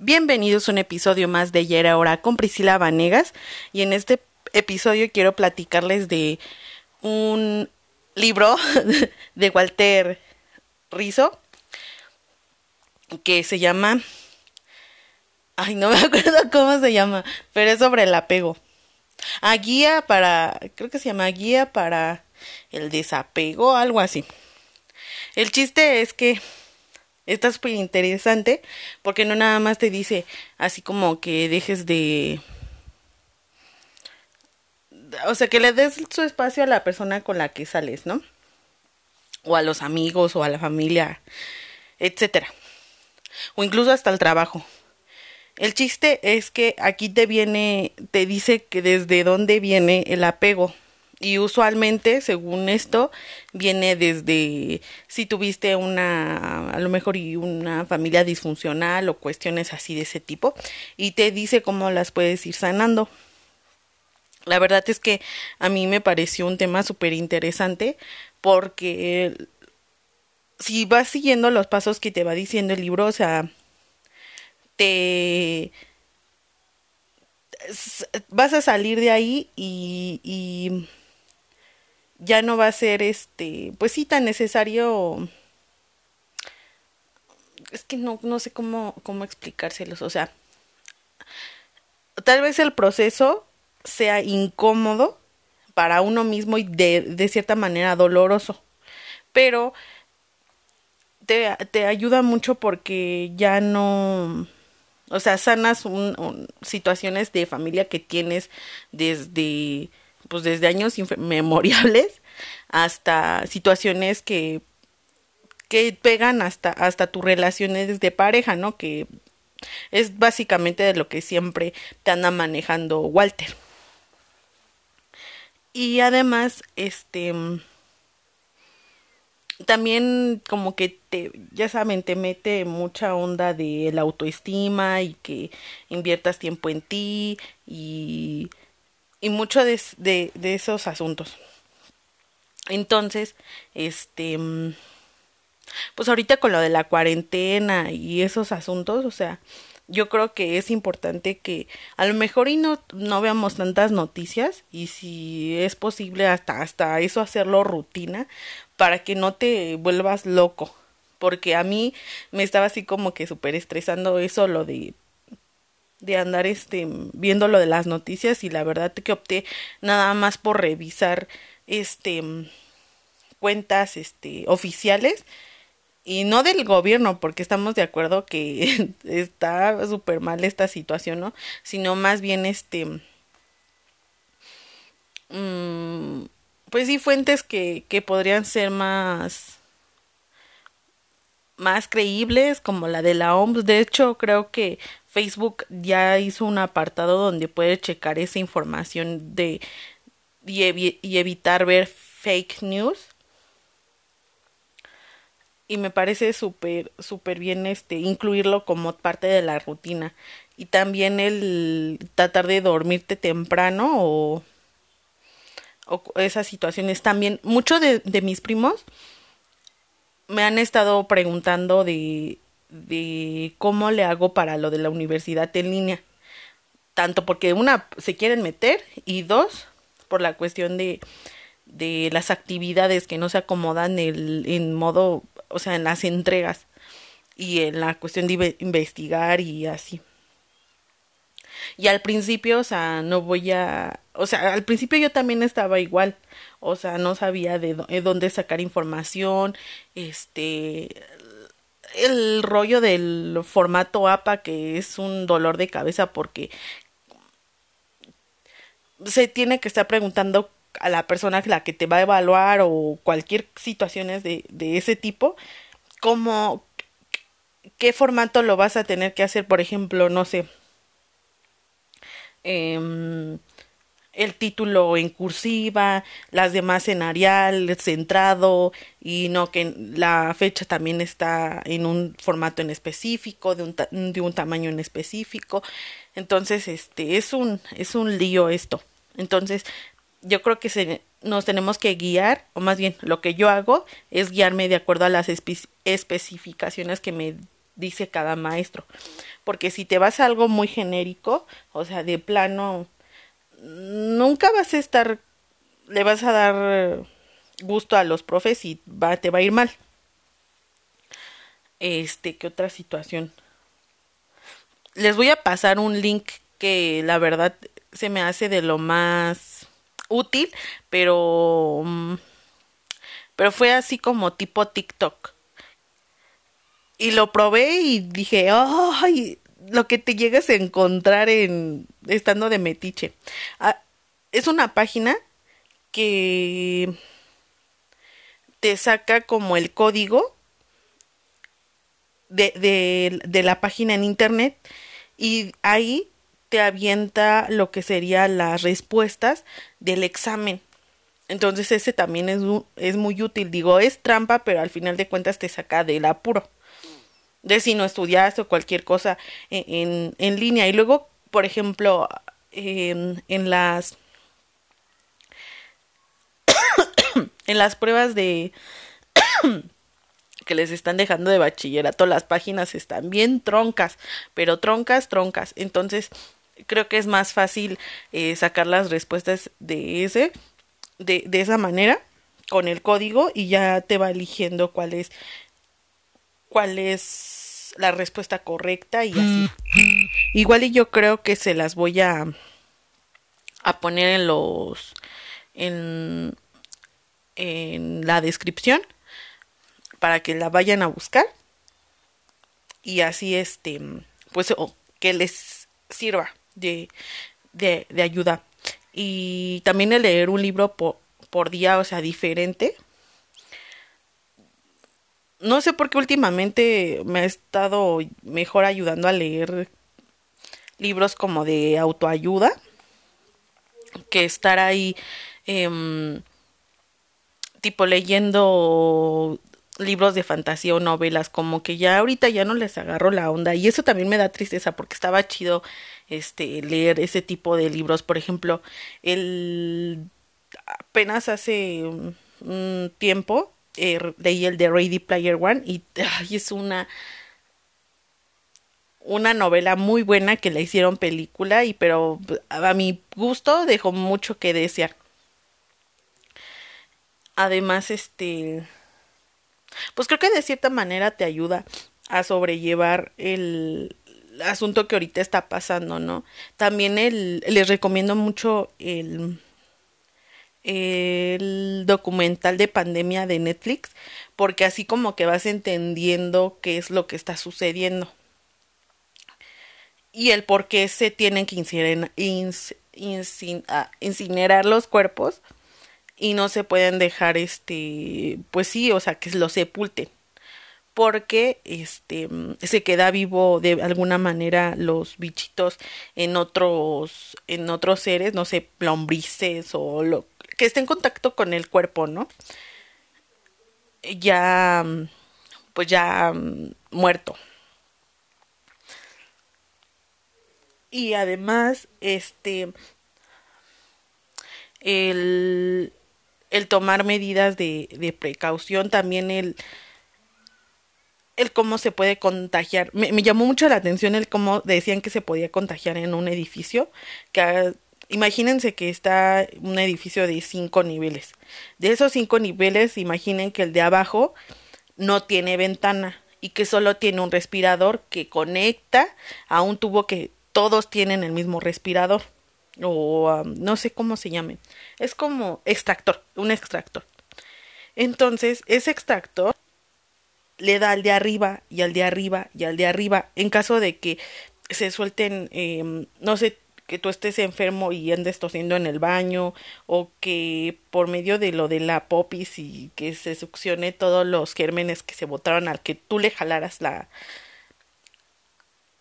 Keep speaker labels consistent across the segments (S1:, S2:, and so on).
S1: Bienvenidos a un episodio más de Ayer Ahora con Priscila Vanegas. Y en este episodio quiero platicarles de un libro de Walter Rizzo que se llama ay no me acuerdo cómo se llama pero es sobre el apego. A guía para creo que se llama guía para el desapego algo así. El chiste es que está súper interesante porque no nada más te dice así como que dejes de... O sea, que le des su espacio a la persona con la que sales, ¿no? O a los amigos o a la familia, etcétera. O incluso hasta el trabajo. El chiste es que aquí te viene, te dice que desde dónde viene el apego y usualmente, según esto, viene desde si tuviste una, a lo mejor y una familia disfuncional o cuestiones así de ese tipo, y te dice cómo las puedes ir sanando. La verdad es que a mí me pareció un tema súper interesante porque si vas siguiendo los pasos que te va diciendo el libro, o sea, te vas a salir de ahí y, y ya no va a ser este, pues sí, tan necesario. Es que no, no sé cómo, cómo explicárselos. O sea, tal vez el proceso sea incómodo para uno mismo y de, de cierta manera doloroso. Pero te, te, ayuda mucho porque ya no. O sea, sanas un, situaciones de familia que tienes desde pues desde años inmemorables hasta situaciones que que pegan hasta hasta tus relaciones de pareja, ¿no? Que es básicamente de lo que siempre te anda manejando Walter. Y además, este también como que te, ya saben, te mete mucha onda de la autoestima y que inviertas tiempo en ti y y mucho de, esos asuntos. Entonces, este, mm, pues ahorita con lo de la cuarentena y esos asuntos, o sea, yo creo que es importante que a lo mejor y no, no veamos tantas noticias y si es posible hasta, hasta eso hacerlo rutina para que no te vuelvas loco. Porque a mí me estaba así como que súper estresando eso, lo de de andar este viendo lo de las noticias y la verdad que opté nada más por revisar este cuentas este oficiales y no del gobierno porque estamos de acuerdo que está súper mal esta situación no sino más bien este mmm, pues sí fuentes que que podrían ser más más creíbles como la de la OMS de hecho creo que Facebook ya hizo un apartado donde puedes checar esa información de y, evitar ver fake news. Y me parece súper súper bien este incluirlo como parte de la rutina. Y también el tratar de dormirte temprano o, o esas situaciones. También muchos de, de mis primos me han estado preguntando de de cómo le hago para lo de la universidad en línea. Tanto porque una se quieren meter y dos por la cuestión de, de las actividades que no se acomodan el, en modo, o sea, en las entregas y en la cuestión de investigar y así. Y al principio, o sea, no voy a, o sea, al principio yo también estaba igual, o sea, no sabía de dónde sacar información, este, el rollo del formato APA que es un dolor de cabeza porque se tiene que estar preguntando a la persona la que te va a evaluar o cualquier situaciones de, de ese tipo como qué formato lo vas a tener que hacer por ejemplo no sé eh, el título en cursiva, las demás en Arial, centrado y no que la fecha también está en un formato en específico, de un, de un tamaño en específico. Entonces, este es un es un lío esto. Entonces, yo creo que se, nos tenemos que guiar, o más bien lo que yo hago es guiarme de acuerdo a las especificaciones que me dice cada maestro. Porque si te vas a algo muy genérico, o sea, de plano, nunca vas a estar, le vas a dar gusto a los profes y va, te va a ir mal. Este, ¿qué otra situación? Les voy a pasar un link que la verdad se me hace de lo más útil, pero mm, pero fue así como tipo TikTok. Y lo probé y dije, "Ay, lo que te llegas a encontrar en estando de metiche." Ah, es una página que te saca como el código de, de, la página en internet y ahí te avienta lo que serían las respuestas del examen. Entonces ese también es, es muy útil. Digo, es trampa, pero al final de cuentas te saca del apuro. De si no estudiaste o cualquier cosa en, en, en línea. Y luego, por ejemplo, en, en las en las pruebas de que les están dejando de bachillerato, las páginas están bien troncas, pero troncas, troncas. Entonces, creo que es más fácil eh, sacar las respuestas de ese, de, de esa manera, con el código, y ya te va eligiendo cuál es, cuál es la respuesta correcta y así. Igual y yo creo que se las voy a, a poner en los, en, en la descripción para que la vayan a buscar y así este pues que les sirva de, de, de, ayuda y también el leer un libro por, por día o sea diferente no sé por qué últimamente me ha estado mejor ayudando a leer libros como de autoayuda que estar ahí eh, tipo leyendo libros de fantasía o novelas, como que ya ahorita ya no les agarro la onda. Y eso también me da tristeza porque estaba chido este leer ese tipo de libros, por ejemplo, el apenas hace un tiempo eh, leí el de Ready Player One y es una una novela muy buena que la hicieron película y pero a mi gusto dejó mucho que desear. Además, este pues creo que de cierta manera te ayuda a sobrellevar el asunto que ahorita está pasando, ¿no? También el, les recomiendo mucho el, el documental de pandemia de Netflix, porque así como que vas entendiendo qué es lo que está sucediendo. Y el por qué se tienen que incinerar, ah, incinerar los cuerpos y no se pueden dejar este pues sí o sea que lo sepulten. Porque este se queda vivo de alguna manera los bichitos en otros en otros seres no sé lombrices o lo que esté en contacto con el cuerpo no ya pues ya muerto y además este el el tomar medidas de, de precaución, también el, el cómo se puede contagiar. Me, me, llamó mucho la atención el cómo decían que se podía contagiar en un edificio. Que imagínense que está un edificio de cinco niveles. De esos cinco niveles, imaginen que el de abajo no tiene ventana y que solo tiene un respirador que conecta a un tubo que todos tienen el mismo respirador o um, no sé cómo se llame. Es como extractor, un extractor. Entonces, ese extractor le da al de arriba y al de arriba y al de arriba en caso de que se suelten, eh, no sé, que tú estés enfermo y andes tosiendo en el baño o que por medio de lo de la popis y que se succione todos los gérmenes que se botaron al que tú le jalaras la,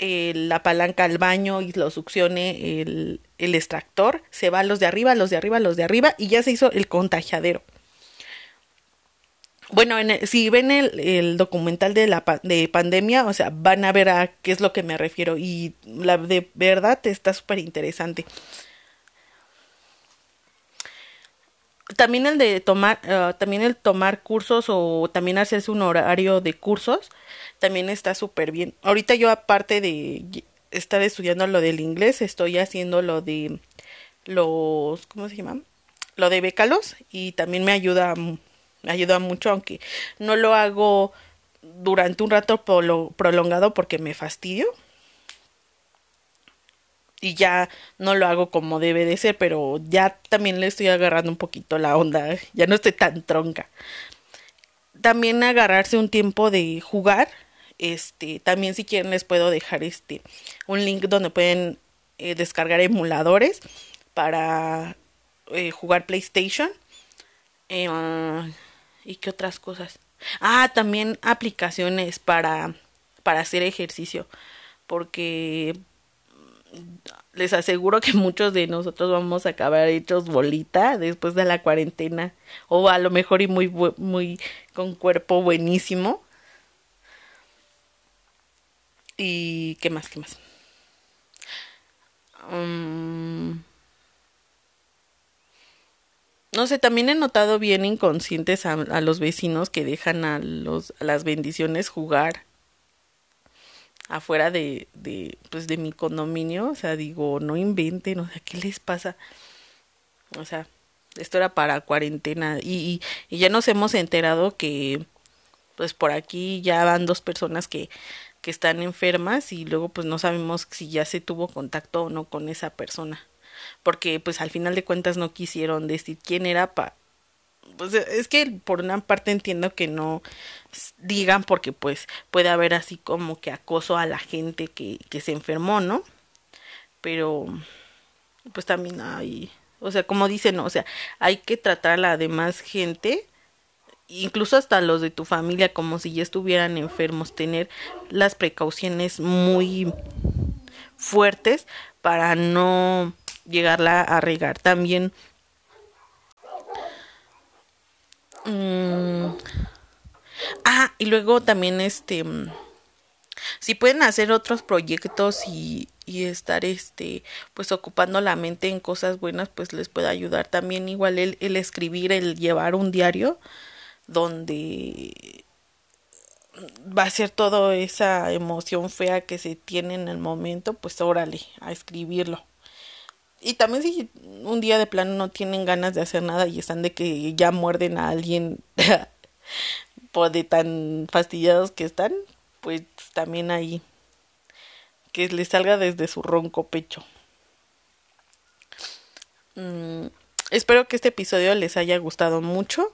S1: la palanca al baño y lo succione el, el extractor, se va a los de arriba, los de arriba, los de arriba y ya se hizo el contagiadero. Bueno, en el, si ven el, documental de la de pandemia, o sea, van a ver a qué es lo que me refiero y la de verdad está súper interesante. también el de tomar, uh, también el tomar cursos o también hacerse un horario de cursos, también está súper bien. Ahorita yo aparte de estar estudiando lo del inglés, estoy haciendo lo de los, ¿cómo se llama? Lo de bécalos y también me ayuda, ayuda mucho, aunque no lo hago durante un rato prolongado porque me fastidio y ya no lo hago como debe de ser, pero ya también le estoy agarrando un poquito la onda, ya no estoy tan tronca. También agarrarse un tiempo de jugar, este, también si quieren les puedo dejar este un link donde pueden eh, descargar emuladores para eh, jugar PlayStation. Eh, ¿Y qué otras cosas? Ah, también aplicaciones para, para hacer ejercicio. Porque les aseguro que muchos de nosotros vamos a acabar hechos bolita después de la cuarentena o a lo mejor y muy muy con cuerpo buenísimo y qué más qué más um, no sé también he notado bien inconscientes a, los vecinos que dejan a los a las bendiciones jugar afuera de, de, pues de mi condominio, o sea, digo, no inventen, o sea, ¿qué les pasa? O sea, esto era para cuarentena. Y, y, y ya nos hemos enterado que pues por aquí ya van dos personas que, que están enfermas y luego pues no sabemos si ya se tuvo contacto o no con esa persona porque pues al final de cuentas no quisieron decir quién era para pues es que por una parte entiendo que no digan porque pues puede haber así como que acoso a la gente que, que se enfermó, ¿no? Pero pues también hay, o sea, como dicen, o sea, hay que tratar a la demás gente, incluso hasta los de tu familia, como si ya estuvieran enfermos, tener las precauciones muy fuertes para no llegarla a regar. También Mm. Ah, y luego también este mm, si pueden hacer otros proyectos y, y, estar este pues ocupando la mente en cosas buenas pues les puede ayudar también igual el, el escribir el llevar un diario donde va a ser toda esa emoción fea que se tiene en el momento pues órale a escribirlo y también si un día de plano no tienen ganas de hacer nada y están de que ya muerden a alguien por de tan fastidiados que están, pues también ahí que les salga desde su ronco pecho. Mm, espero que este episodio les haya gustado mucho.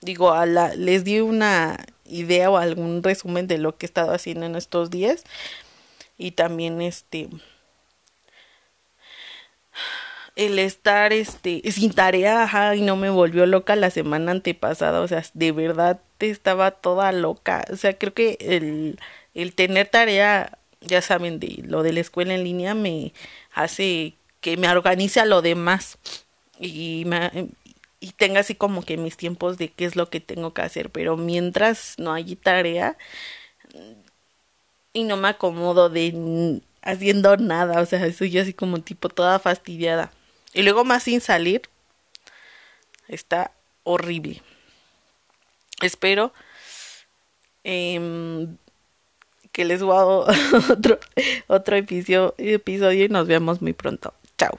S1: Digo, a la, les di una idea o algún resumen de lo que he estado haciendo en estos días. Y también este el estar este sin tarea, ajá, y no me volvió loca la semana antepasada, o sea, de verdad estaba toda loca. O sea, creo que el, el tener tarea, ya saben, de lo de la escuela en línea me hace que me organice a lo demás y me, y tenga así como que mis tiempos de qué es lo que tengo que hacer, pero mientras no hay tarea y no me acomodo de haciendo nada, o sea, soy así como tipo toda fastidiada. Y luego más sin salir. Está horrible. Espero eh, que les guado otro, otro episodio, episodio y nos vemos muy pronto. Chao.